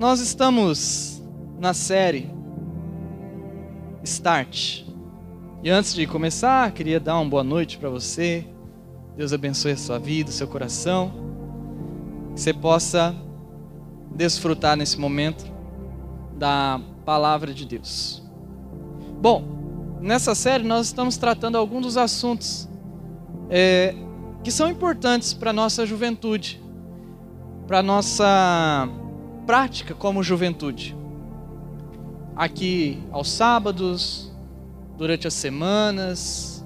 Nós estamos na série Start. E antes de começar, queria dar uma boa noite para você. Deus abençoe a sua vida, o seu coração. Que você possa desfrutar nesse momento da palavra de Deus. Bom, nessa série nós estamos tratando alguns dos assuntos é, que são importantes para a nossa juventude, para a nossa prática como juventude. Aqui aos sábados, durante as semanas,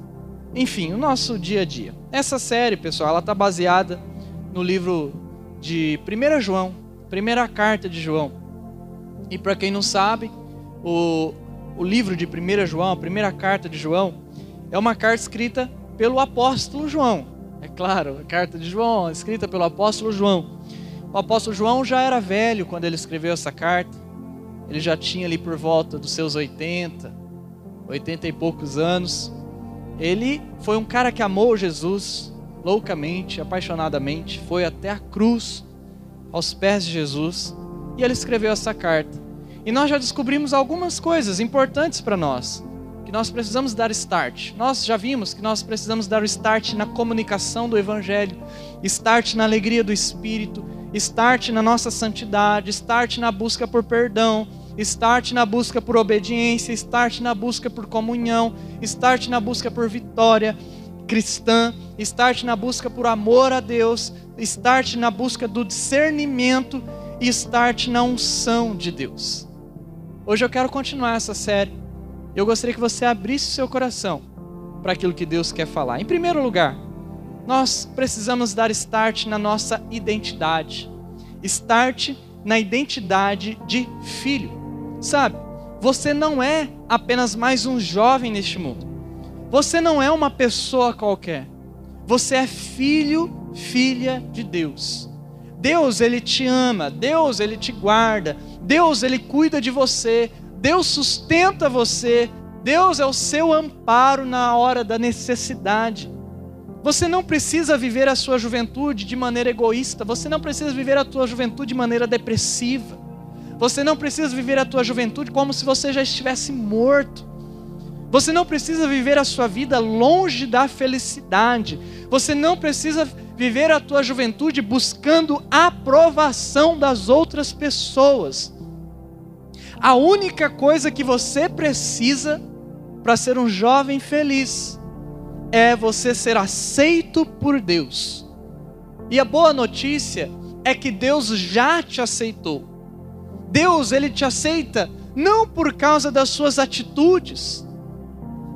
enfim, o nosso dia a dia. Essa série, pessoal, ela está baseada no livro de 1 João, primeira carta de João. E para quem não sabe, o, o livro de 1 João, a primeira carta de João, é uma carta escrita pelo apóstolo João. É claro, a carta de João, escrita pelo apóstolo João. O apóstolo João já era velho quando ele escreveu essa carta. Ele já tinha ali por volta dos seus 80, 80 e poucos anos. Ele foi um cara que amou Jesus loucamente, apaixonadamente, foi até a cruz, aos pés de Jesus, e ele escreveu essa carta. E nós já descobrimos algumas coisas importantes para nós, que nós precisamos dar start. Nós já vimos que nós precisamos dar o start na comunicação do evangelho, start na alegria do espírito, start na nossa santidade, start na busca por perdão, start na busca por obediência, start na busca por comunhão, start na busca por vitória cristã, start na busca por amor a Deus, start na busca do discernimento e start na unção de Deus. Hoje eu quero continuar essa série. Eu gostaria que você abrisse seu coração para aquilo que Deus quer falar. Em primeiro lugar, nós precisamos dar start na nossa identidade. Start na identidade de filho. Sabe, você não é apenas mais um jovem neste mundo. Você não é uma pessoa qualquer. Você é filho, filha de Deus. Deus, ele te ama, Deus, ele te guarda, Deus, ele cuida de você, Deus sustenta você, Deus é o seu amparo na hora da necessidade. Você não precisa viver a sua juventude de maneira egoísta, você não precisa viver a tua juventude de maneira depressiva. Você não precisa viver a tua juventude como se você já estivesse morto. Você não precisa viver a sua vida longe da felicidade. Você não precisa viver a tua juventude buscando aprovação das outras pessoas. A única coisa que você precisa para ser um jovem feliz é você ser aceito por Deus. E a boa notícia é que Deus já te aceitou. Deus, ele te aceita não por causa das suas atitudes.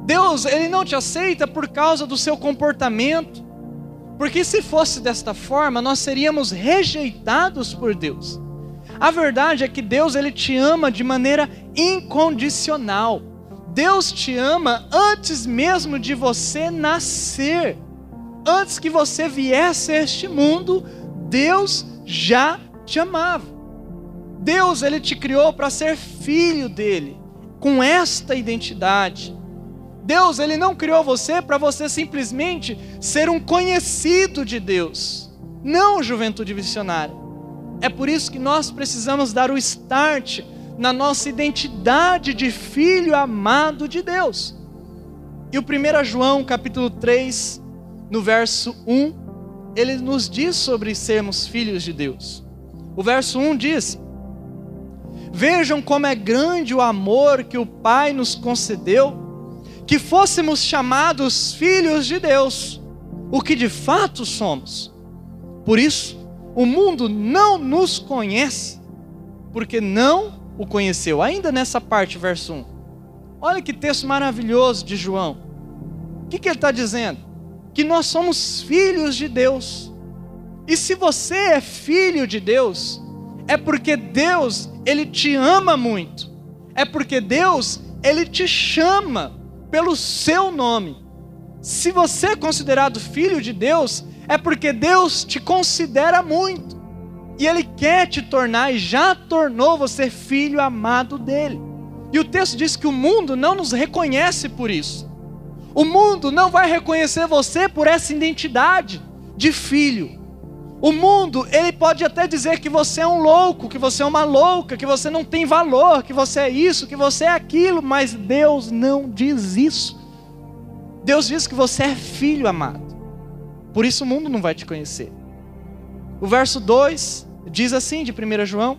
Deus, ele não te aceita por causa do seu comportamento. Porque se fosse desta forma, nós seríamos rejeitados por Deus. A verdade é que Deus ele te ama de maneira incondicional. Deus te ama antes mesmo de você nascer. Antes que você viesse a este mundo, Deus já te amava. Deus ele te criou para ser filho dele, com esta identidade. Deus ele não criou você para você simplesmente ser um conhecido de Deus. Não, juventude missionária. É por isso que nós precisamos dar o start na nossa identidade de filho amado de Deus. E o 1 João, capítulo 3, no verso 1, ele nos diz sobre sermos filhos de Deus. O verso 1 diz: Vejam como é grande o amor que o Pai nos concedeu, que fôssemos chamados filhos de Deus, o que de fato somos. Por isso, o mundo não nos conhece, porque não o conheceu. Ainda nessa parte, verso 1. Olha que texto maravilhoso de João. O que, que ele está dizendo? Que nós somos filhos de Deus. E se você é filho de Deus, é porque Deus, Ele te ama muito. É porque Deus, Ele te chama pelo seu nome. Se você é considerado filho de Deus, é porque Deus te considera muito. E Ele quer te tornar e já tornou você filho amado dele. E o texto diz que o mundo não nos reconhece por isso. O mundo não vai reconhecer você por essa identidade de filho. O mundo, ele pode até dizer que você é um louco, que você é uma louca, que você não tem valor, que você é isso, que você é aquilo, mas Deus não diz isso. Deus diz que você é filho amado. Por isso o mundo não vai te conhecer. O verso 2 diz assim de 1 João,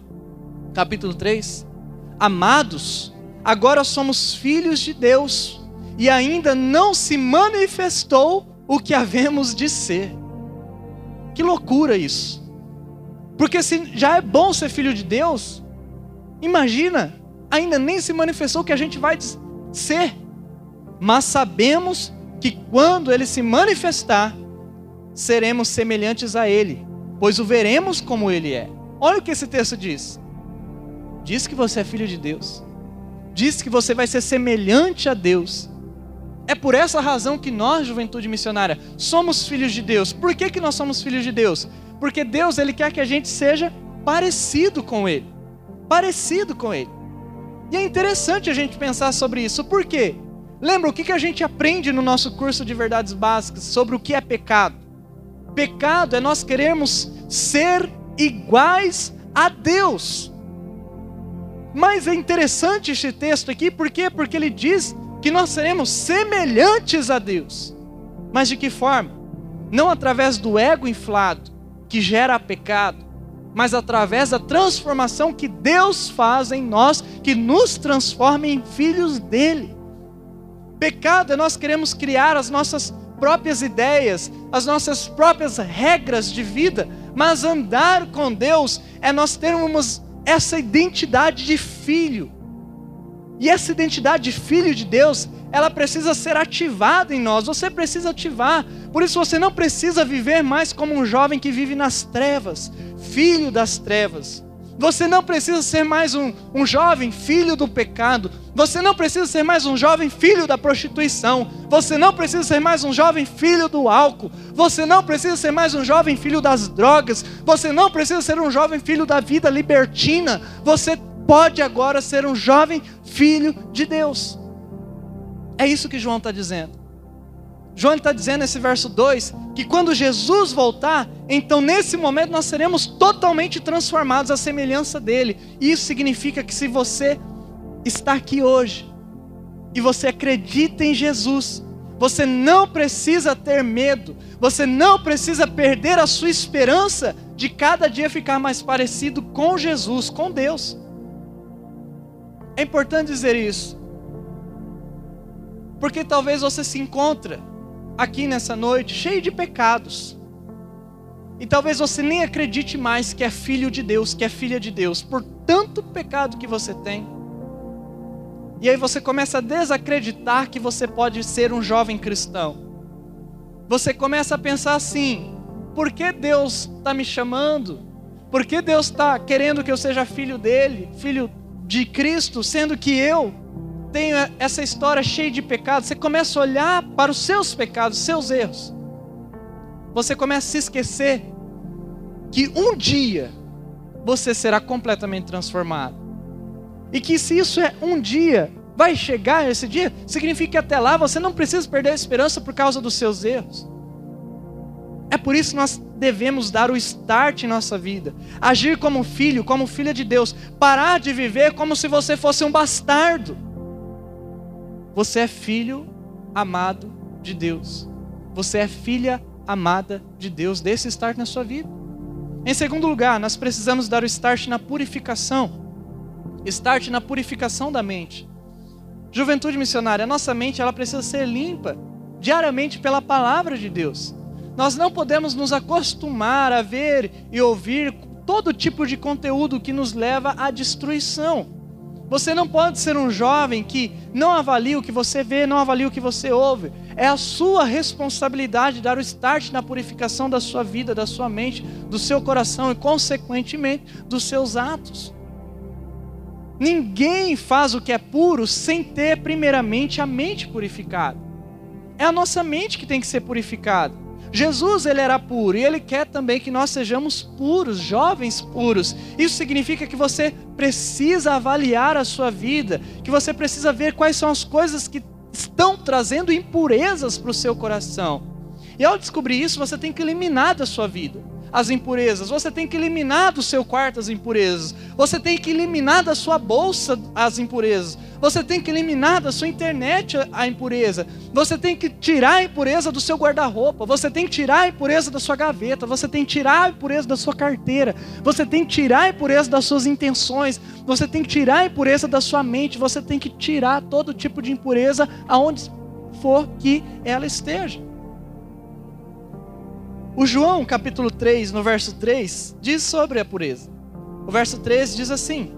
capítulo 3: Amados, agora somos filhos de Deus, e ainda não se manifestou o que havemos de ser. Que loucura isso! Porque se já é bom ser filho de Deus, imagina, ainda nem se manifestou o que a gente vai ser. Mas sabemos que quando ele se manifestar, seremos semelhantes a ele, pois o veremos como ele é. Olha o que esse texto diz. Diz que você é filho de Deus. Diz que você vai ser semelhante a Deus. É por essa razão que nós, juventude missionária, somos filhos de Deus. Por que, que nós somos filhos de Deus? Porque Deus ele quer que a gente seja parecido com Ele. Parecido com Ele. E é interessante a gente pensar sobre isso. Por quê? Lembra o que, que a gente aprende no nosso curso de verdades básicas sobre o que é pecado? Pecado é nós queremos ser iguais a Deus. Mas é interessante este texto aqui, por quê? Porque ele diz que nós seremos semelhantes a Deus. Mas de que forma? Não através do ego inflado, que gera pecado, mas através da transformação que Deus faz em nós, que nos transforma em filhos dele. Pecado é nós queremos criar as nossas próprias ideias, as nossas próprias regras de vida, mas andar com Deus é nós termos essa identidade de filho. E essa identidade de filho de Deus, ela precisa ser ativada em nós. Você precisa ativar. Por isso você não precisa viver mais como um jovem que vive nas trevas, filho das trevas. Você não precisa ser mais um, um jovem filho do pecado. Você não precisa ser mais um jovem filho da prostituição. Você não precisa ser mais um jovem filho do álcool. Você não precisa ser mais um jovem filho das drogas. Você não precisa ser um jovem filho da vida libertina. Você pode agora ser um jovem filho de Deus. É isso que João está dizendo. João está dizendo nesse verso 2 que quando Jesus voltar, então nesse momento nós seremos totalmente transformados à semelhança dele. Isso significa que se você está aqui hoje e você acredita em Jesus, você não precisa ter medo, você não precisa perder a sua esperança de cada dia ficar mais parecido com Jesus, com Deus. É importante dizer isso. Porque talvez você se encontre aqui nessa noite cheio de pecados. E talvez você nem acredite mais que é filho de Deus, que é filha de Deus, por tanto pecado que você tem. E aí você começa a desacreditar que você pode ser um jovem cristão. Você começa a pensar assim: por que Deus está me chamando? Por que Deus está querendo que eu seja filho dele, filho de Cristo, sendo que eu tenho essa história cheia de pecados, você começa a olhar para os seus pecados, seus erros. Você começa a se esquecer que um dia você será completamente transformado. E que se isso é um dia, vai chegar esse dia, significa que até lá você não precisa perder a esperança por causa dos seus erros. É por isso que nós devemos dar o start em nossa vida. Agir como filho, como filha de Deus. Parar de viver como se você fosse um bastardo. Você é filho amado de Deus. Você é filha amada de Deus. Dê esse start na sua vida. Em segundo lugar, nós precisamos dar o start na purificação. Start na purificação da mente. Juventude missionária, a nossa mente ela precisa ser limpa diariamente pela palavra de Deus. Nós não podemos nos acostumar a ver e ouvir todo tipo de conteúdo que nos leva à destruição. Você não pode ser um jovem que não avalia o que você vê, não avalia o que você ouve. É a sua responsabilidade dar o start na purificação da sua vida, da sua mente, do seu coração e, consequentemente, dos seus atos. Ninguém faz o que é puro sem ter, primeiramente, a mente purificada. É a nossa mente que tem que ser purificada. Jesus ele era puro e ele quer também que nós sejamos puros, jovens puros. Isso significa que você precisa avaliar a sua vida, que você precisa ver quais são as coisas que estão trazendo impurezas para o seu coração. E ao descobrir isso, você tem que eliminar da sua vida. As impurezas. Você tem que eliminar do seu quarto as impurezas. Você tem que eliminar da sua bolsa as impurezas. Você tem que eliminar da sua internet a impureza. Você tem que tirar a impureza do seu guarda-roupa. Você tem que tirar a impureza da sua gaveta. Você tem que tirar a impureza da sua carteira. Você tem que tirar a impureza das suas intenções. Você tem que tirar a impureza da sua mente. Você tem que tirar todo tipo de impureza aonde for que ela esteja. O João, capítulo 3, no verso 3, diz sobre a pureza. O verso 3 diz assim: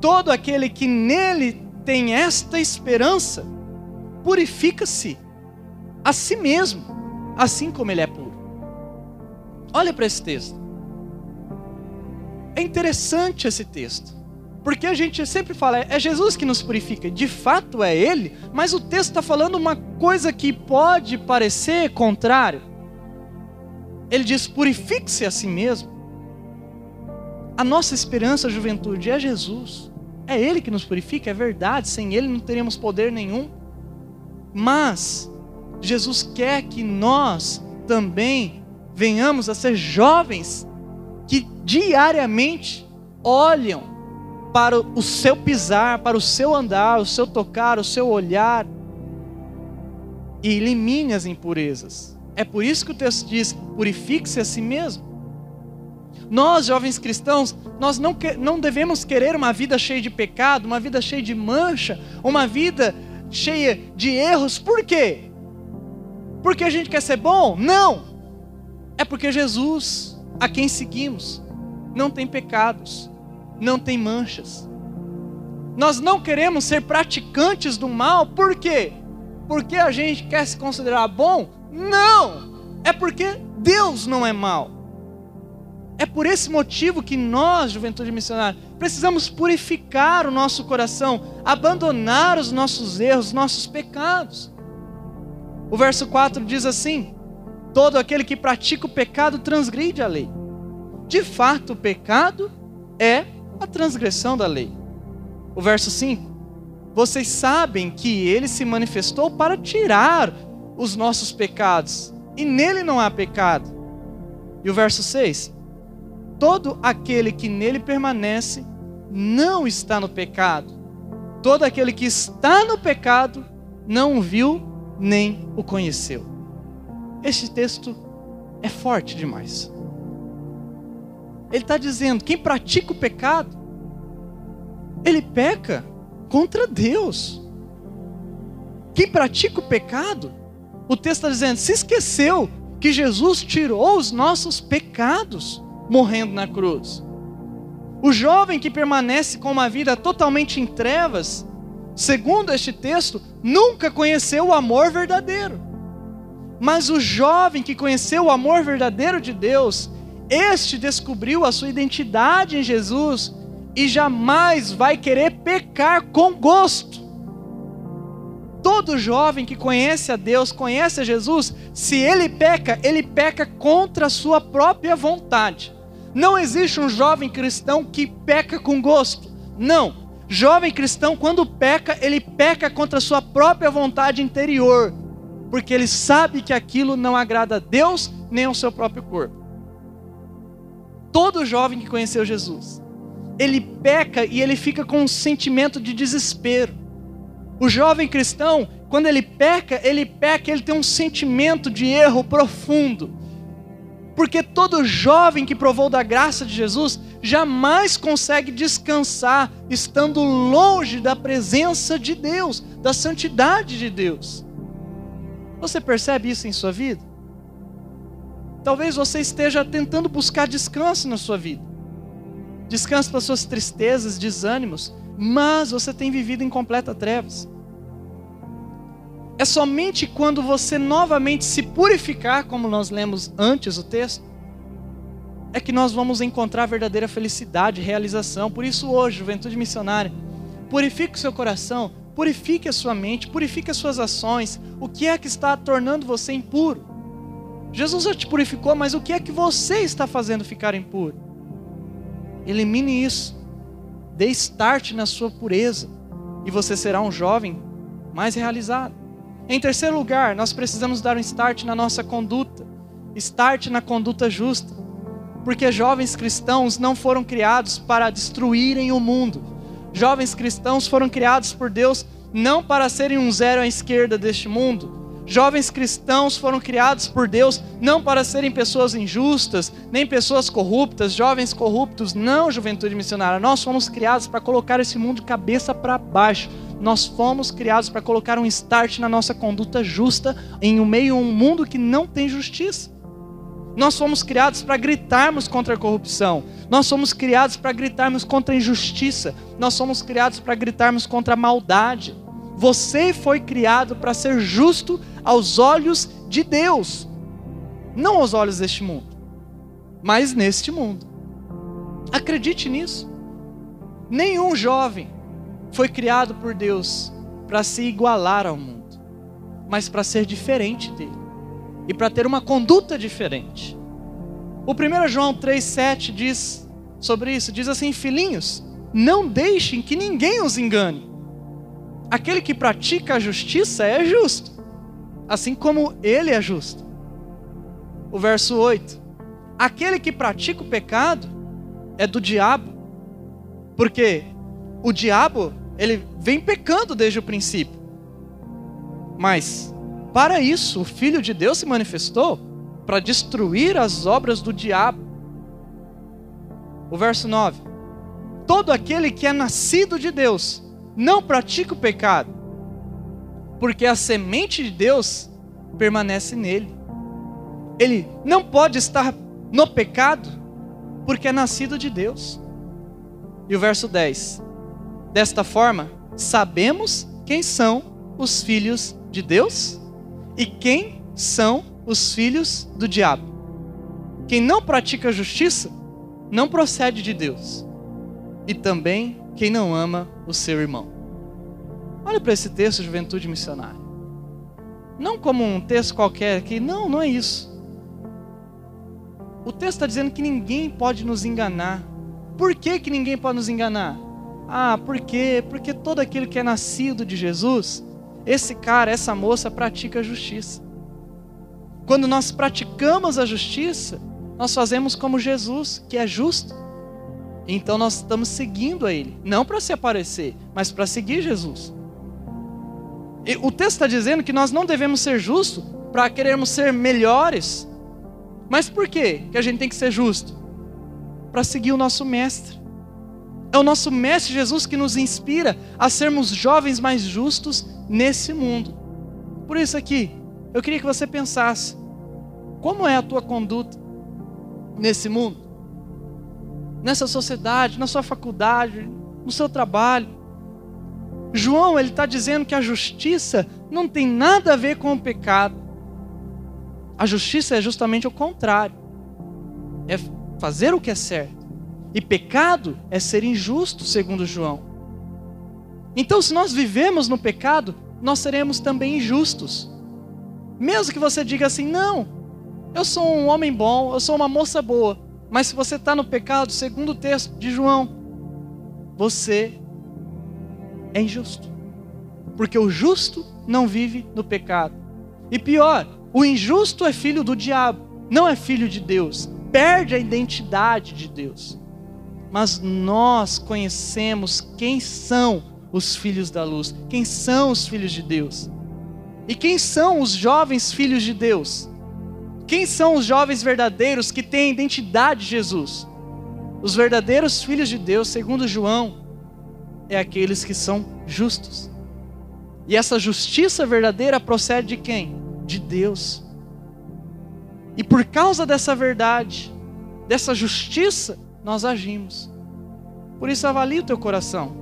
Todo aquele que nele tem esta esperança, purifica-se a si mesmo, assim como ele é puro. Olha para esse texto. É interessante esse texto. Porque a gente sempre fala, é Jesus que nos purifica, de fato é Ele, mas o texto está falando uma coisa que pode parecer contrário. Ele diz: purifique-se a si mesmo. A nossa esperança, juventude, é Jesus. É Ele que nos purifica, é verdade. Sem Ele não teríamos poder nenhum. Mas Jesus quer que nós também venhamos a ser jovens que diariamente olham para o seu pisar, para o seu andar, o seu tocar, o seu olhar e elimine as impurezas. É por isso que o texto diz: purifique-se a si mesmo. Nós, jovens cristãos, nós não, que, não devemos querer uma vida cheia de pecado, uma vida cheia de mancha, uma vida cheia de erros. Por quê? Porque a gente quer ser bom? Não! É porque Jesus, a quem seguimos, não tem pecados, não tem manchas. Nós não queremos ser praticantes do mal, por quê? Porque a gente quer se considerar bom? Não! É porque Deus não é mau. É por esse motivo que nós, juventude missionária, precisamos purificar o nosso coração, abandonar os nossos erros, os nossos pecados. O verso 4 diz assim: Todo aquele que pratica o pecado transgride a lei. De fato, o pecado é a transgressão da lei. O verso 5: Vocês sabem que ele se manifestou para tirar os nossos pecados, e nele não há pecado. E o verso 6: Todo aquele que nele permanece não está no pecado. Todo aquele que está no pecado não o viu nem o conheceu. Este texto é forte demais. Ele está dizendo: quem pratica o pecado, ele peca contra Deus. Quem pratica o pecado, o texto está dizendo: se esqueceu que Jesus tirou os nossos pecados morrendo na cruz. O jovem que permanece com uma vida totalmente em trevas, segundo este texto, nunca conheceu o amor verdadeiro. Mas o jovem que conheceu o amor verdadeiro de Deus, este descobriu a sua identidade em Jesus e jamais vai querer pecar com gosto. Todo jovem que conhece a Deus, conhece a Jesus, se ele peca, ele peca contra a sua própria vontade. Não existe um jovem cristão que peca com gosto. Não. Jovem cristão, quando peca, ele peca contra a sua própria vontade interior, porque ele sabe que aquilo não agrada a Deus nem ao seu próprio corpo. Todo jovem que conheceu Jesus, ele peca e ele fica com um sentimento de desespero. O jovem cristão, quando ele peca, ele peca, ele tem um sentimento de erro profundo. Porque todo jovem que provou da graça de Jesus jamais consegue descansar estando longe da presença de Deus, da santidade de Deus. Você percebe isso em sua vida? Talvez você esteja tentando buscar descanso na sua vida. Descanso para suas tristezas, desânimos, mas você tem vivido em completa trevas. É somente quando você novamente se purificar, como nós lemos antes o texto, é que nós vamos encontrar verdadeira felicidade, realização. Por isso, hoje, juventude missionária, purifique o seu coração, purifique a sua mente, purifique as suas ações. O que é que está tornando você impuro? Jesus já te purificou, mas o que é que você está fazendo ficar impuro? Elimine isso. Dê start na sua pureza e você será um jovem mais realizado. Em terceiro lugar, nós precisamos dar um start na nossa conduta, start na conduta justa. Porque jovens cristãos não foram criados para destruírem o mundo. Jovens cristãos foram criados por Deus não para serem um zero à esquerda deste mundo. Jovens cristãos foram criados por Deus não para serem pessoas injustas, nem pessoas corruptas, jovens corruptos. Não, juventude missionária. Nós fomos criados para colocar esse mundo cabeça para baixo. Nós fomos criados para colocar um start na nossa conduta justa em um meio um mundo que não tem justiça. Nós fomos criados para gritarmos contra a corrupção. Nós somos criados para gritarmos contra a injustiça. Nós somos criados para gritarmos contra a maldade. Você foi criado para ser justo aos olhos de Deus, não aos olhos deste mundo, mas neste mundo. Acredite nisso. Nenhum jovem foi criado por Deus para se igualar ao mundo, mas para ser diferente dele e para ter uma conduta diferente. O 1 João 3,7 diz sobre isso: diz assim, filhinhos, não deixem que ninguém os engane. Aquele que pratica a justiça é justo, assim como ele é justo. O verso 8: Aquele que pratica o pecado é do diabo, porque o diabo, ele vem pecando desde o princípio. Mas para isso, o Filho de Deus se manifestou para destruir as obras do diabo. O verso 9: Todo aquele que é nascido de Deus não pratica o pecado, porque a semente de Deus permanece nele. Ele não pode estar no pecado, porque é nascido de Deus. E o verso 10: Desta forma, sabemos quem são os filhos de Deus e quem são os filhos do diabo. Quem não pratica a justiça não procede de Deus. E também quem não ama o seu irmão. Olha para esse texto, Juventude Missionária. Não como um texto qualquer aqui, não, não é isso. O texto está dizendo que ninguém pode nos enganar. Por que, que ninguém pode nos enganar? Ah, por quê? Porque todo aquele que é nascido de Jesus esse cara, essa moça pratica a justiça. Quando nós praticamos a justiça, nós fazemos como Jesus, que é justo. Então nós estamos seguindo a Ele, não para se aparecer, mas para seguir Jesus. E o texto está dizendo que nós não devemos ser justos para querermos ser melhores. Mas por quê que a gente tem que ser justo? Para seguir o nosso Mestre. É o nosso Mestre Jesus que nos inspira a sermos jovens mais justos nesse mundo. Por isso aqui, eu queria que você pensasse: como é a tua conduta nesse mundo? Nessa sociedade, na sua faculdade, no seu trabalho. João, ele está dizendo que a justiça não tem nada a ver com o pecado. A justiça é justamente o contrário. É fazer o que é certo. E pecado é ser injusto, segundo João. Então, se nós vivemos no pecado, nós seremos também injustos. Mesmo que você diga assim, não, eu sou um homem bom, eu sou uma moça boa. Mas se você está no pecado, segundo o texto de João, você é injusto. Porque o justo não vive no pecado. E pior, o injusto é filho do diabo, não é filho de Deus. Perde a identidade de Deus mas nós conhecemos quem são os filhos da luz, quem são os filhos de Deus. E quem são os jovens filhos de Deus? Quem são os jovens verdadeiros que têm a identidade de Jesus? Os verdadeiros filhos de Deus, segundo João, é aqueles que são justos. E essa justiça verdadeira procede de quem? De Deus. E por causa dessa verdade, dessa justiça, nós agimos. Por isso, avalie o teu coração.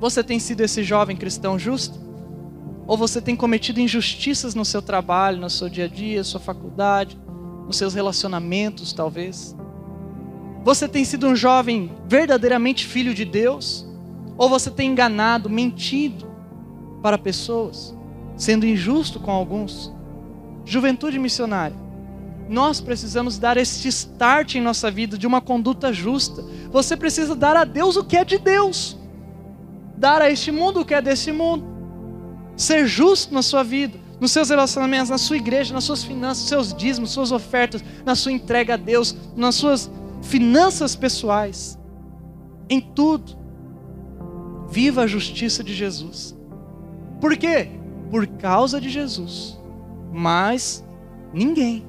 Você tem sido esse jovem cristão justo? Ou você tem cometido injustiças no seu trabalho, no seu dia a dia, sua faculdade, nos seus relacionamentos, talvez? Você tem sido um jovem verdadeiramente filho de Deus? Ou você tem enganado, mentido para pessoas, sendo injusto com alguns? Juventude missionária nós precisamos dar este start em nossa vida de uma conduta justa. Você precisa dar a Deus o que é de Deus, dar a este mundo o que é desse mundo, ser justo na sua vida, nos seus relacionamentos, na sua igreja, nas suas finanças, seus dízimos, suas ofertas, na sua entrega a Deus, nas suas finanças pessoais, em tudo. Viva a justiça de Jesus. Por quê? Por causa de Jesus. Mas ninguém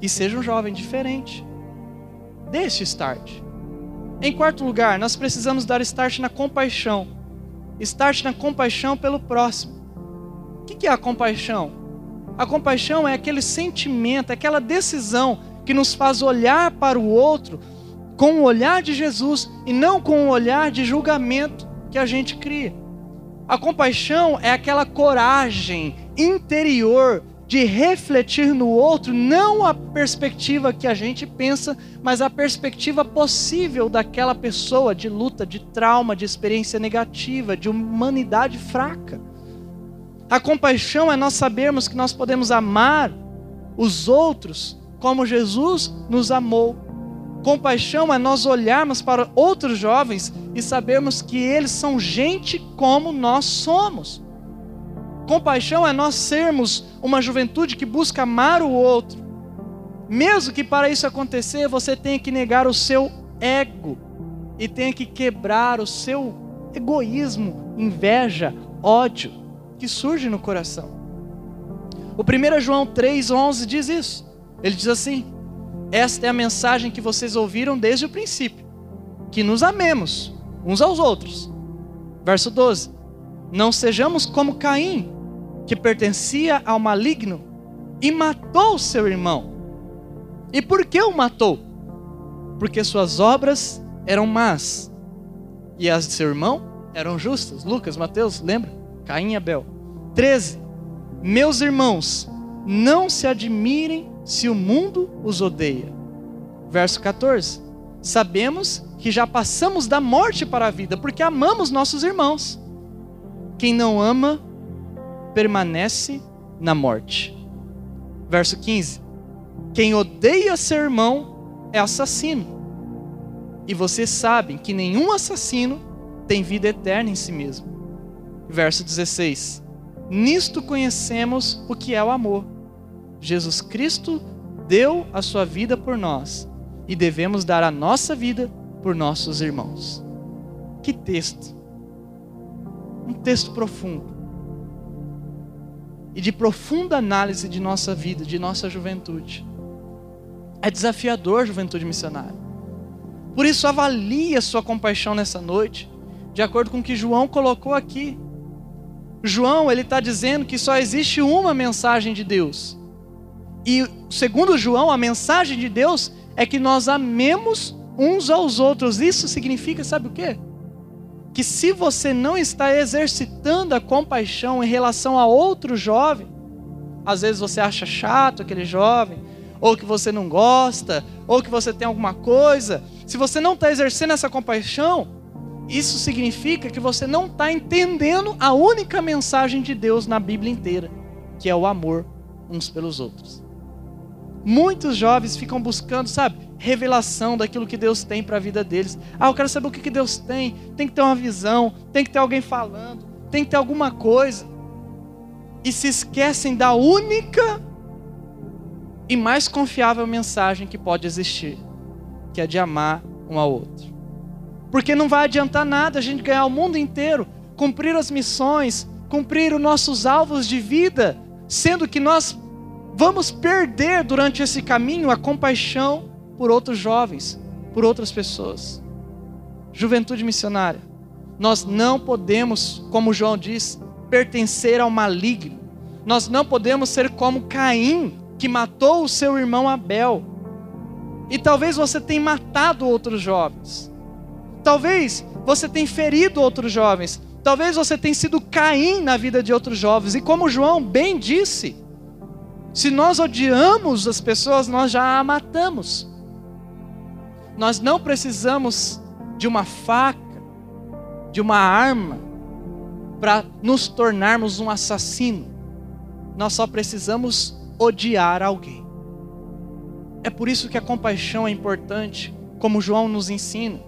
que seja um jovem diferente. Deixe start. Em quarto lugar, nós precisamos dar start na compaixão. Start na compaixão pelo próximo. O que é a compaixão? A compaixão é aquele sentimento, aquela decisão que nos faz olhar para o outro com o olhar de Jesus e não com o olhar de julgamento que a gente cria. A compaixão é aquela coragem interior de refletir no outro, não a perspectiva que a gente pensa, mas a perspectiva possível daquela pessoa de luta, de trauma, de experiência negativa, de humanidade fraca. A compaixão é nós sabermos que nós podemos amar os outros como Jesus nos amou. Compaixão é nós olharmos para outros jovens e sabermos que eles são gente como nós somos. Compaixão é nós sermos uma juventude que busca amar o outro. Mesmo que para isso acontecer você tenha que negar o seu ego e tenha que quebrar o seu egoísmo, inveja, ódio que surge no coração. O 1 João 3,11 diz isso. Ele diz assim: Esta é a mensagem que vocês ouviram desde o princípio, que nos amemos uns aos outros. Verso 12: Não sejamos como Caim, que pertencia ao maligno e matou seu irmão. E por que o matou? Porque suas obras eram más e as de seu irmão eram justas. Lucas, Mateus, lembra? Caim e Abel. 13. Meus irmãos, não se admirem se o mundo os odeia. Verso 14. Sabemos que já passamos da morte para a vida, porque amamos nossos irmãos. Quem não ama permanece na morte. Verso 15: Quem odeia seu irmão é assassino. E vocês sabem que nenhum assassino tem vida eterna em si mesmo. Verso 16: Nisto conhecemos o que é o amor. Jesus Cristo deu a sua vida por nós e devemos dar a nossa vida por nossos irmãos. Que texto! Um texto profundo e de profunda análise de nossa vida, de nossa juventude. É desafiador, juventude missionária. Por isso, avalie a sua compaixão nessa noite, de acordo com o que João colocou aqui. João, ele está dizendo que só existe uma mensagem de Deus. E, segundo João, a mensagem de Deus é que nós amemos uns aos outros. Isso significa, sabe o quê? Que se você não está exercitando a compaixão em relação a outro jovem, às vezes você acha chato aquele jovem, ou que você não gosta, ou que você tem alguma coisa, se você não está exercendo essa compaixão, isso significa que você não está entendendo a única mensagem de Deus na Bíblia inteira, que é o amor uns pelos outros. Muitos jovens ficam buscando, sabe, revelação daquilo que Deus tem para a vida deles. Ah, eu quero saber o que Deus tem. Tem que ter uma visão, tem que ter alguém falando, tem que ter alguma coisa. E se esquecem da única e mais confiável mensagem que pode existir, que é de amar um ao outro. Porque não vai adiantar nada a gente ganhar o mundo inteiro, cumprir as missões, cumprir os nossos alvos de vida, sendo que nós vamos perder durante esse caminho a compaixão por outros jovens, por outras pessoas. Juventude missionária. Nós não podemos, como João diz, pertencer ao maligno. Nós não podemos ser como Caim, que matou o seu irmão Abel. E talvez você tenha matado outros jovens. Talvez você tenha ferido outros jovens. Talvez você tenha sido Caim na vida de outros jovens. E como João bem disse, se nós odiamos as pessoas, nós já a matamos. Nós não precisamos de uma faca, de uma arma, para nos tornarmos um assassino. Nós só precisamos odiar alguém. É por isso que a compaixão é importante, como João nos ensina.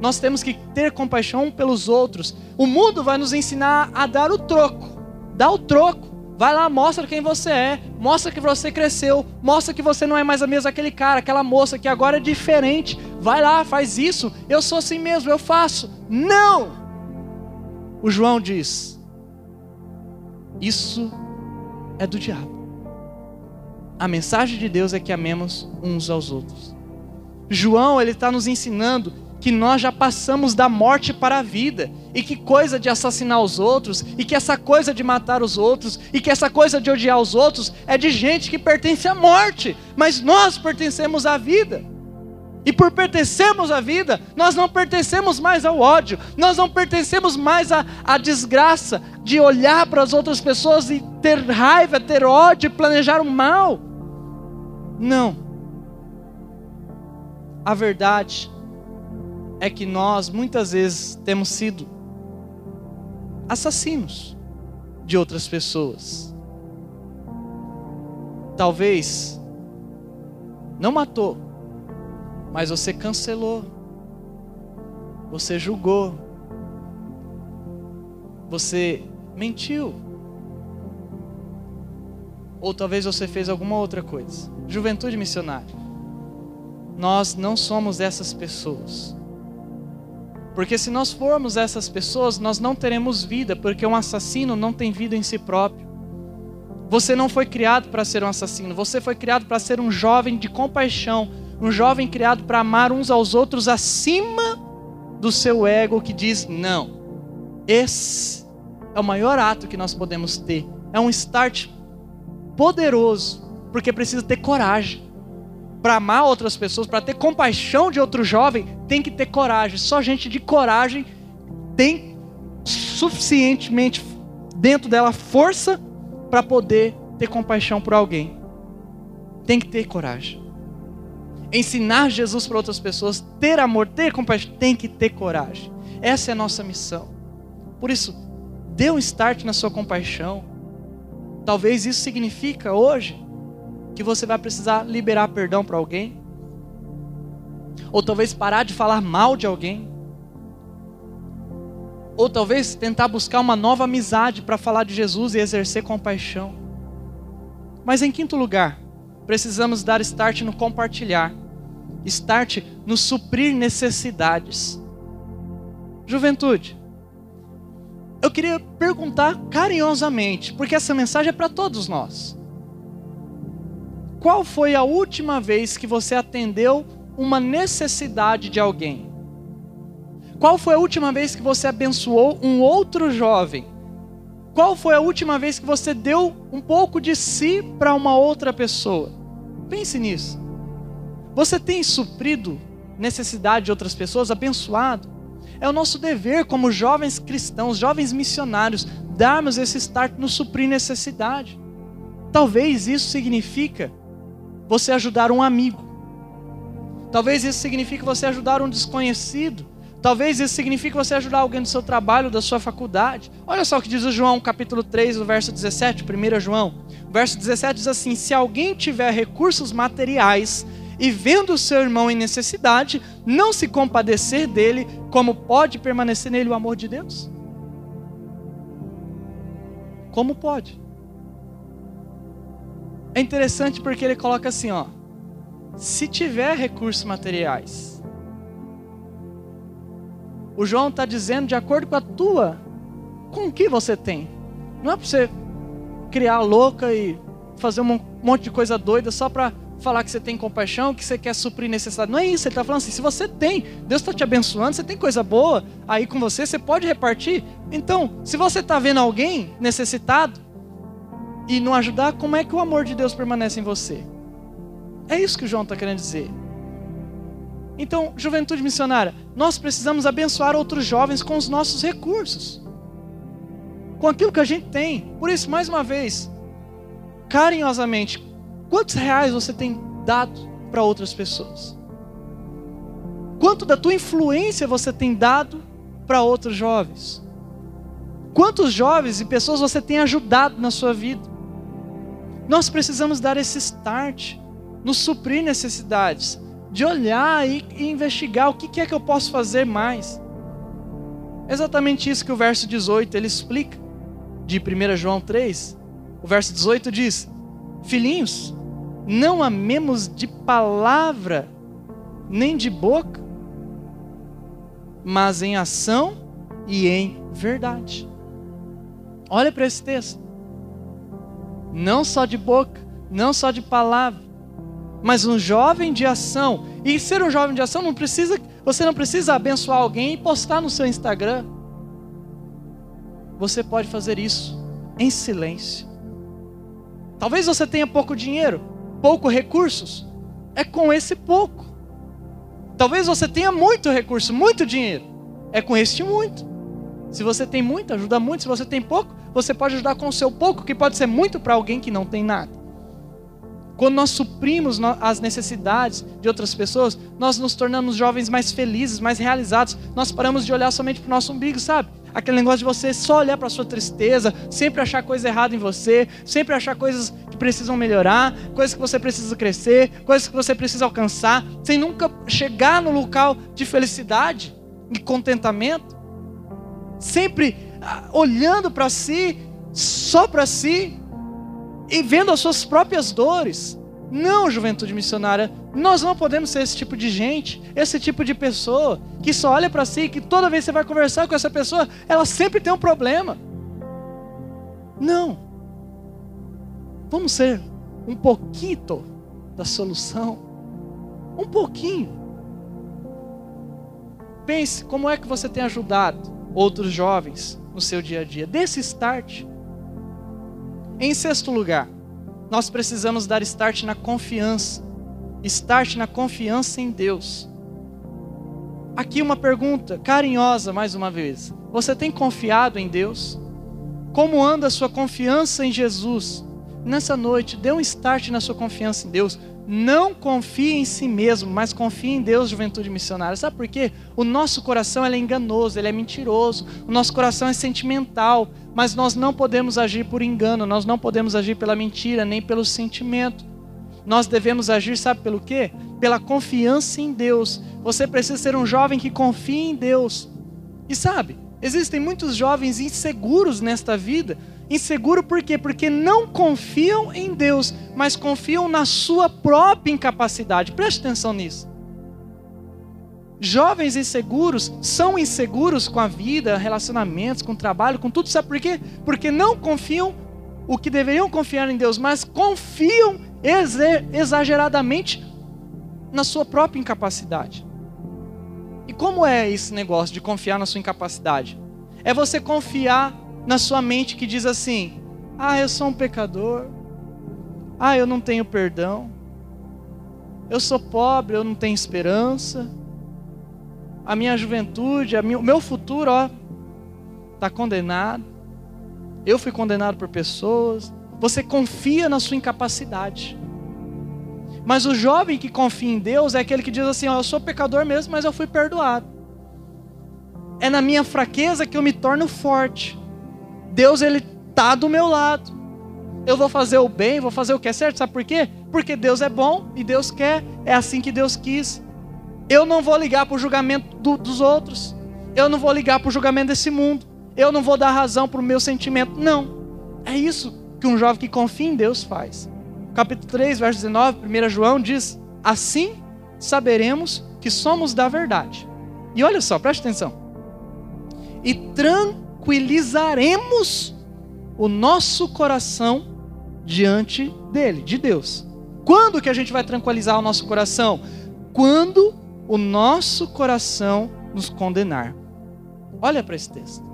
Nós temos que ter compaixão pelos outros. O mundo vai nos ensinar a dar o troco. Dá o troco Vai lá, mostra quem você é, mostra que você cresceu, mostra que você não é mais a mesma aquele cara, aquela moça que agora é diferente. Vai lá, faz isso. Eu sou assim mesmo, eu faço. Não! O João diz: Isso é do diabo. A mensagem de Deus é que amemos uns aos outros. João, ele está nos ensinando que nós já passamos da morte para a vida, e que coisa de assassinar os outros, e que essa coisa de matar os outros, e que essa coisa de odiar os outros é de gente que pertence à morte, mas nós pertencemos à vida. E por pertencermos à vida, nós não pertencemos mais ao ódio, nós não pertencemos mais à, à desgraça de olhar para as outras pessoas e ter raiva, ter ódio, planejar o mal. Não. A verdade é que nós muitas vezes temos sido assassinos de outras pessoas. Talvez não matou, mas você cancelou, você julgou, você mentiu. Ou talvez você fez alguma outra coisa. Juventude missionária. Nós não somos essas pessoas. Porque se nós formos essas pessoas, nós não teremos vida, porque um assassino não tem vida em si próprio. Você não foi criado para ser um assassino, você foi criado para ser um jovem de compaixão, um jovem criado para amar uns aos outros acima do seu ego que diz não. Esse é o maior ato que nós podemos ter. É um start poderoso, porque precisa ter coragem para amar outras pessoas, para ter compaixão de outro jovem, tem que ter coragem. Só gente de coragem tem suficientemente dentro dela força para poder ter compaixão por alguém. Tem que ter coragem. Ensinar Jesus para outras pessoas, ter amor, ter compaixão, tem que ter coragem. Essa é a nossa missão. Por isso, dê um start na sua compaixão. Talvez isso significa hoje que você vai precisar liberar perdão para alguém, ou talvez parar de falar mal de alguém, ou talvez tentar buscar uma nova amizade para falar de Jesus e exercer compaixão. Mas em quinto lugar, precisamos dar start no compartilhar, start no suprir necessidades. Juventude, eu queria perguntar carinhosamente, porque essa mensagem é para todos nós. Qual foi a última vez que você atendeu uma necessidade de alguém? Qual foi a última vez que você abençoou um outro jovem? Qual foi a última vez que você deu um pouco de si para uma outra pessoa? Pense nisso. Você tem suprido necessidade de outras pessoas, abençoado? É o nosso dever como jovens cristãos, jovens missionários, darmos esse start no suprir necessidade. Talvez isso significa você ajudar um amigo. Talvez isso signifique você ajudar um desconhecido. Talvez isso signifique você ajudar alguém do seu trabalho, da sua faculdade. Olha só o que diz o João, capítulo 3, o verso 17, 1 João. Verso 17 diz assim: Se alguém tiver recursos materiais e vendo o seu irmão em necessidade, não se compadecer dele, como pode permanecer nele o amor de Deus? Como pode? É interessante porque ele coloca assim, ó. Se tiver recursos materiais, o João está dizendo de acordo com a tua, com o que você tem. Não é para você criar louca e fazer um monte de coisa doida só para falar que você tem compaixão, que você quer suprir necessidade. Não é isso, ele está falando assim: se você tem, Deus está te abençoando, você tem coisa boa aí com você, você pode repartir. Então, se você está vendo alguém necessitado, e não ajudar, como é que o amor de Deus permanece em você? É isso que o João está querendo dizer. Então, juventude missionária, nós precisamos abençoar outros jovens com os nossos recursos, com aquilo que a gente tem. Por isso, mais uma vez, carinhosamente, quantos reais você tem dado para outras pessoas? Quanto da tua influência você tem dado para outros jovens? Quantos jovens e pessoas você tem ajudado na sua vida? Nós precisamos dar esse start, nos suprir necessidades, de olhar e, e investigar o que, que é que eu posso fazer mais. Exatamente isso que o verso 18 ele explica, de 1 João 3. O verso 18 diz: Filhinhos, não amemos de palavra, nem de boca, mas em ação e em verdade. Olha para esse texto. Não só de boca, não só de palavra, mas um jovem de ação. E ser um jovem de ação não precisa, você não precisa abençoar alguém e postar no seu Instagram. Você pode fazer isso em silêncio. Talvez você tenha pouco dinheiro, pouco recursos. É com esse pouco. Talvez você tenha muito recurso, muito dinheiro. É com este muito. Se você tem muito, ajuda muito. Se você tem pouco, você pode ajudar com o seu pouco, que pode ser muito para alguém que não tem nada. Quando nós suprimos as necessidades de outras pessoas, nós nos tornamos jovens mais felizes, mais realizados. Nós paramos de olhar somente para o nosso umbigo, sabe? Aquele negócio de você só olhar para a sua tristeza, sempre achar coisa errada em você, sempre achar coisas que precisam melhorar, coisas que você precisa crescer, coisas que você precisa alcançar, sem nunca chegar no local de felicidade e contentamento. Sempre olhando para si, só para si, e vendo as suas próprias dores. Não, juventude missionária, nós não podemos ser esse tipo de gente, esse tipo de pessoa que só olha para si, que toda vez que você vai conversar com essa pessoa, ela sempre tem um problema. Não. Vamos ser um pouquinho da solução. Um pouquinho. Pense como é que você tem ajudado outros jovens no seu dia a dia. Desse start. Em sexto lugar, nós precisamos dar start na confiança. Start na confiança em Deus. Aqui uma pergunta carinhosa mais uma vez. Você tem confiado em Deus? Como anda a sua confiança em Jesus? Nessa noite, dê um start na sua confiança em Deus. Não confie em si mesmo, mas confie em Deus, juventude missionária. Sabe por quê? O nosso coração é enganoso, ele é mentiroso. O nosso coração é sentimental, mas nós não podemos agir por engano, nós não podemos agir pela mentira, nem pelo sentimento. Nós devemos agir, sabe pelo quê? Pela confiança em Deus. Você precisa ser um jovem que confie em Deus. E sabe, existem muitos jovens inseguros nesta vida Inseguro por quê? Porque não confiam em Deus, mas confiam na sua própria incapacidade. Preste atenção nisso. Jovens inseguros são inseguros com a vida, relacionamentos, com o trabalho, com tudo. Sabe por quê? Porque não confiam o que deveriam confiar em Deus, mas confiam exageradamente na sua própria incapacidade. E como é esse negócio de confiar na sua incapacidade? É você confiar na sua mente que diz assim: ah, eu sou um pecador, ah, eu não tenho perdão, eu sou pobre, eu não tenho esperança, a minha juventude, a o meu futuro, ó, está condenado, eu fui condenado por pessoas. Você confia na sua incapacidade. Mas o jovem que confia em Deus é aquele que diz assim: eu sou pecador mesmo, mas eu fui perdoado. É na minha fraqueza que eu me torno forte. Deus ele tá do meu lado. Eu vou fazer o bem, vou fazer o que é certo, sabe por quê? Porque Deus é bom e Deus quer, é assim que Deus quis. Eu não vou ligar para o julgamento do, dos outros. Eu não vou ligar para o julgamento desse mundo. Eu não vou dar razão para o meu sentimento. Não. É isso que um jovem que confia em Deus faz. Capítulo 3, verso 19, 1 João diz: Assim saberemos que somos da verdade. E olha só, preste atenção. E tranquilamente tranquilizaremos o nosso coração diante dele, de Deus. Quando que a gente vai tranquilizar o nosso coração? Quando o nosso coração nos condenar. Olha para esse texto.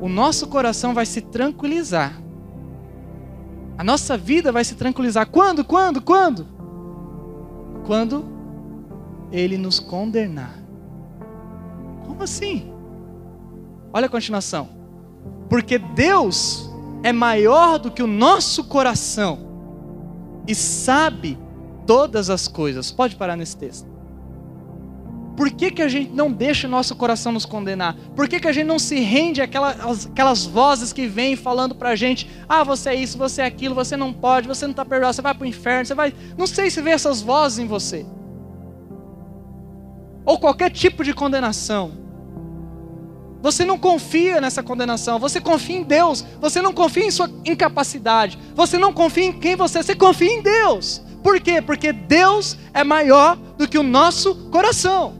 O nosso coração vai se tranquilizar. A nossa vida vai se tranquilizar. Quando? Quando? Quando? Quando ele nos condenar. Como assim? Olha a continuação. Porque Deus é maior do que o nosso coração e sabe todas as coisas. Pode parar nesse texto. Por que, que a gente não deixa o nosso coração nos condenar? Por que, que a gente não se rende àquelas, àquelas vozes que vêm falando pra gente: ah, você é isso, você é aquilo, você não pode, você não está perdoado, você vai para o inferno, você vai. Não sei se vê essas vozes em você. Ou qualquer tipo de condenação. Você não confia nessa condenação, você confia em Deus, você não confia em sua incapacidade, você não confia em quem você é, você confia em Deus. Por quê? Porque Deus é maior do que o nosso coração.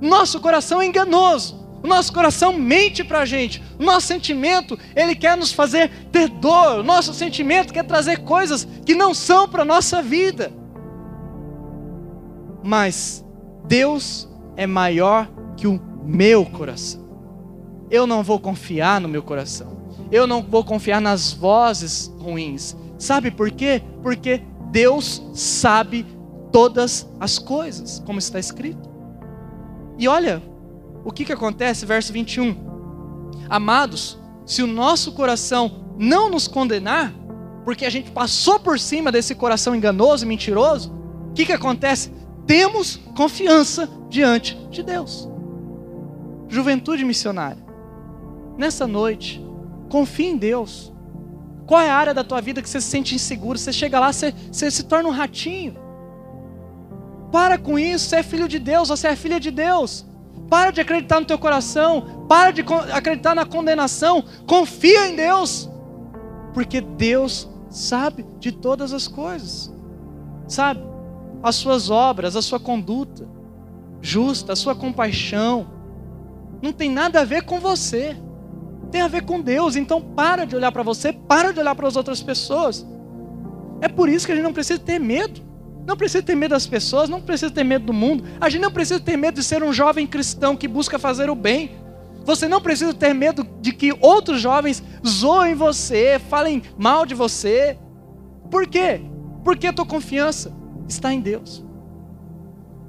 Nosso coração é enganoso. O nosso coração mente para a gente. O nosso sentimento, ele quer nos fazer ter dor. O nosso sentimento quer trazer coisas que não são para a nossa vida. Mas Deus é maior que o meu coração. Eu não vou confiar no meu coração. Eu não vou confiar nas vozes ruins. Sabe por quê? Porque Deus sabe todas as coisas, como está escrito. E olha o que, que acontece, verso 21. Amados, se o nosso coração não nos condenar, porque a gente passou por cima desse coração enganoso e mentiroso, o que, que acontece? Temos confiança diante de Deus. Juventude missionária, nessa noite, confie em Deus. Qual é a área da tua vida que você se sente inseguro? Você chega lá, você, você se torna um ratinho. Para com isso, você é filho de Deus, você é filha de Deus. Para de acreditar no teu coração, para de acreditar na condenação, confia em Deus. Porque Deus sabe de todas as coisas. Sabe? As suas obras, a sua conduta justa, a sua compaixão, não tem nada a ver com você tem a ver com Deus. Então para de olhar para você, para de olhar para as outras pessoas. É por isso que a gente não precisa ter medo. Não precisa ter medo das pessoas, não precisa ter medo do mundo. A gente não precisa ter medo de ser um jovem cristão que busca fazer o bem. Você não precisa ter medo de que outros jovens zoem você, falem mal de você. Por quê? Porque a tua confiança está em Deus.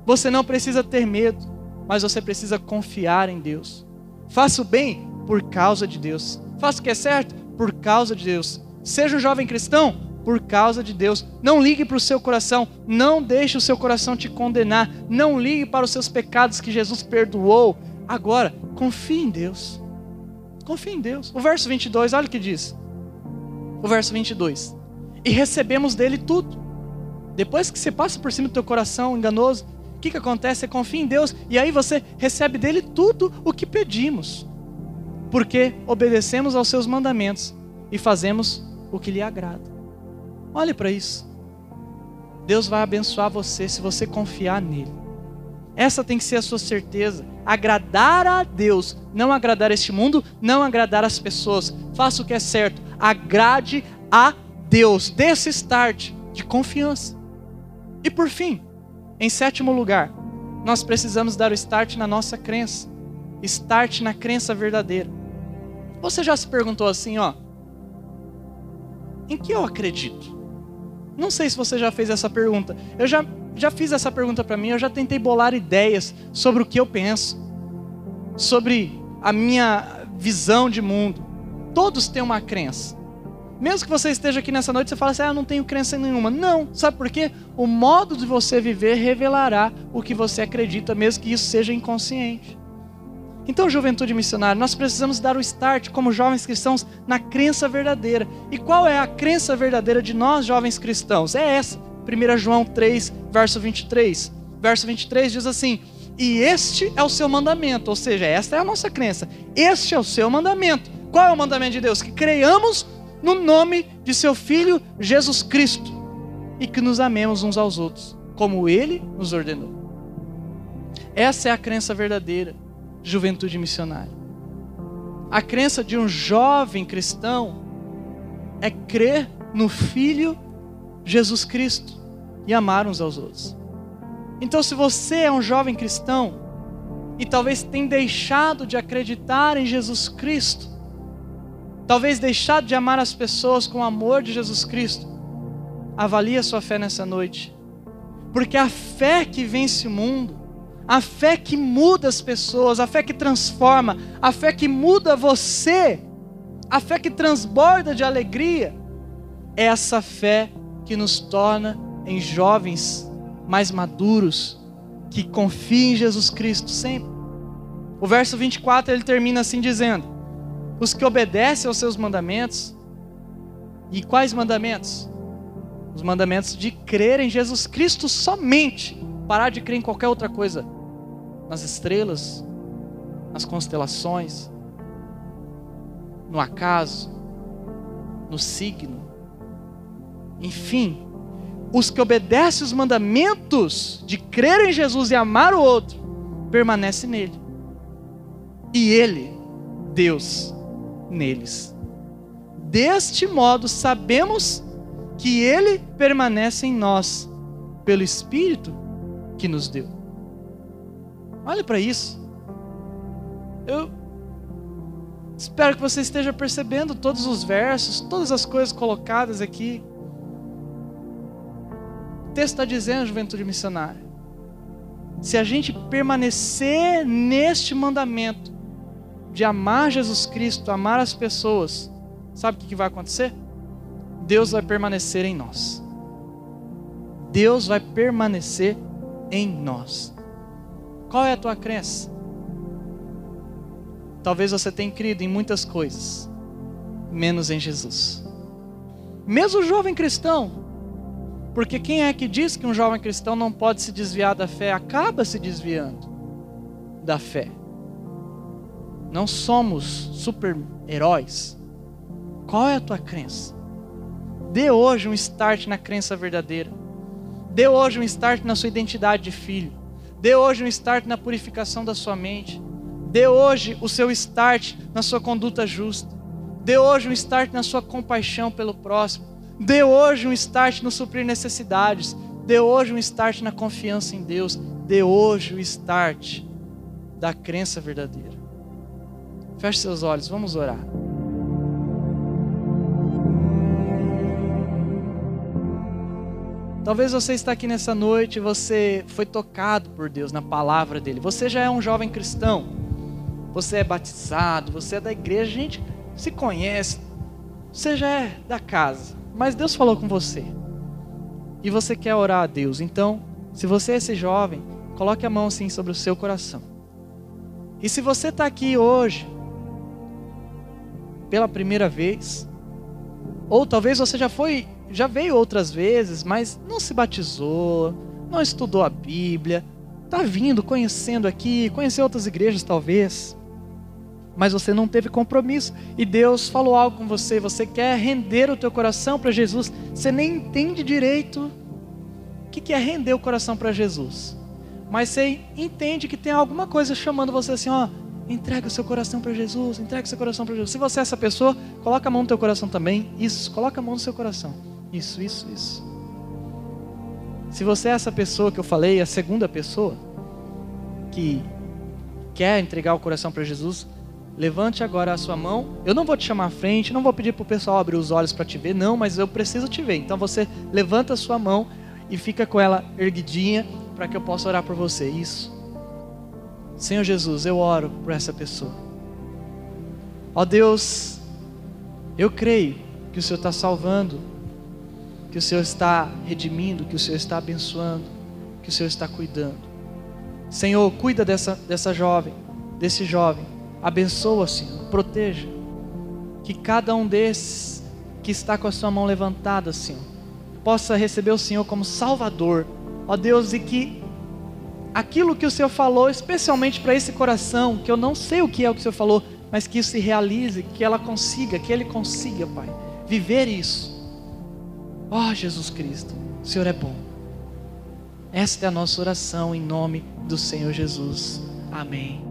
Você não precisa ter medo, mas você precisa confiar em Deus. Faça o bem por causa de Deus. Faça o que é certo por causa de Deus. Seja um jovem cristão por causa de Deus. Não ligue para o seu coração, não deixe o seu coração te condenar, não ligue para os seus pecados que Jesus perdoou. Agora, confie em Deus. Confie em Deus. O verso 22, olha o que diz. O verso 22. E recebemos dele tudo. Depois que você passa por cima do teu coração enganoso, o que, que acontece? Você confia em Deus e aí você recebe dele tudo o que pedimos porque obedecemos aos seus mandamentos e fazemos o que lhe agrada. Olhe para isso. Deus vai abençoar você se você confiar nele. Essa tem que ser a sua certeza. Agradar a Deus, não agradar este mundo, não agradar as pessoas. Faça o que é certo. Agrade a Deus. Desse start de confiança. E por fim, em sétimo lugar, nós precisamos dar o start na nossa crença. Start na crença verdadeira. Você já se perguntou assim, ó? Em que eu acredito? Não sei se você já fez essa pergunta. Eu já, já fiz essa pergunta para mim, eu já tentei bolar ideias sobre o que eu penso, sobre a minha visão de mundo. Todos têm uma crença. Mesmo que você esteja aqui nessa noite, você fala assim: ah, não tenho crença nenhuma. Não, sabe por quê? O modo de você viver revelará o que você acredita, mesmo que isso seja inconsciente. Então, juventude missionária, nós precisamos dar o start como jovens cristãos na crença verdadeira. E qual é a crença verdadeira de nós, jovens cristãos? É essa. 1 João 3, verso 23. Verso 23 diz assim: E este é o seu mandamento, ou seja, esta é a nossa crença. Este é o seu mandamento. Qual é o mandamento de Deus? Que creiamos no nome de seu Filho Jesus Cristo e que nos amemos uns aos outros, como ele nos ordenou. Essa é a crença verdadeira juventude missionária. A crença de um jovem cristão é crer no Filho Jesus Cristo e amar uns aos outros. Então, se você é um jovem cristão e talvez tenha deixado de acreditar em Jesus Cristo, talvez deixado de amar as pessoas com o amor de Jesus Cristo, avalie a sua fé nessa noite, porque a fé que vence o mundo a fé que muda as pessoas, a fé que transforma, a fé que muda você, a fé que transborda de alegria, é essa fé que nos torna em jovens mais maduros, que confiam em Jesus Cristo sempre. O verso 24 ele termina assim dizendo: Os que obedecem aos seus mandamentos, e quais mandamentos? Os mandamentos de crer em Jesus Cristo somente, parar de crer em qualquer outra coisa nas estrelas, nas constelações, no acaso, no signo. Enfim, os que obedecem os mandamentos de crer em Jesus e amar o outro, permanecem nele. E ele, Deus, neles. Deste modo, sabemos que ele permanece em nós, pelo Espírito que nos deu. Olha para isso. Eu espero que você esteja percebendo todos os versos, todas as coisas colocadas aqui. O texto está dizendo, juventude missionária, se a gente permanecer neste mandamento de amar Jesus Cristo, amar as pessoas, sabe o que vai acontecer? Deus vai permanecer em nós. Deus vai permanecer em nós. Qual é a tua crença? Talvez você tenha crido em muitas coisas, menos em Jesus. Mesmo o jovem cristão, porque quem é que diz que um jovem cristão não pode se desviar da fé? Acaba se desviando da fé. Não somos super-heróis. Qual é a tua crença? Dê hoje um start na crença verdadeira. Dê hoje um start na sua identidade de filho. Dê hoje um start na purificação da sua mente. Dê hoje o seu start na sua conduta justa. Dê hoje um start na sua compaixão pelo próximo. Dê hoje um start no suprir necessidades. Dê hoje um start na confiança em Deus. Dê hoje o start da crença verdadeira. Feche seus olhos, vamos orar. Talvez você está aqui nessa noite você foi tocado por Deus na palavra dele. Você já é um jovem cristão. Você é batizado, você é da igreja, a gente se conhece. Você já é da casa, mas Deus falou com você. E você quer orar a Deus. Então, se você é esse jovem, coloque a mão assim sobre o seu coração. E se você está aqui hoje pela primeira vez, ou talvez você já foi já veio outras vezes, mas não se batizou, não estudou a Bíblia, está vindo, conhecendo aqui, conheceu outras igrejas talvez, mas você não teve compromisso e Deus falou algo com você, você quer render o teu coração para Jesus, você nem entende direito o que é render o coração para Jesus, mas você entende que tem alguma coisa chamando você assim, ó, entrega o seu coração para Jesus, entrega o seu coração para Jesus. Se você é essa pessoa, coloca a mão no teu coração também. Isso, coloca a mão no seu coração. Isso, isso, isso. Se você é essa pessoa que eu falei, a segunda pessoa, que quer entregar o coração para Jesus, levante agora a sua mão. Eu não vou te chamar à frente, não vou pedir para o pessoal abrir os olhos para te ver, não, mas eu preciso te ver. Então você levanta a sua mão e fica com ela erguidinha para que eu possa orar por você. Isso. Senhor Jesus, eu oro por essa pessoa. Ó Deus, eu creio que o Senhor está salvando que o Senhor está redimindo, que o Senhor está abençoando, que o Senhor está cuidando. Senhor, cuida dessa, dessa jovem, desse jovem. Abençoa, Senhor, proteja. Que cada um desses que está com a sua mão levantada, Senhor, possa receber o Senhor como Salvador. Ó Deus, e que aquilo que o Senhor falou, especialmente para esse coração, que eu não sei o que é o que o Senhor falou, mas que isso se realize, que ela consiga, que ele consiga, Pai, viver isso oh, Jesus Cristo, o Senhor é bom. Esta é a nossa oração em nome do Senhor Jesus. Amém.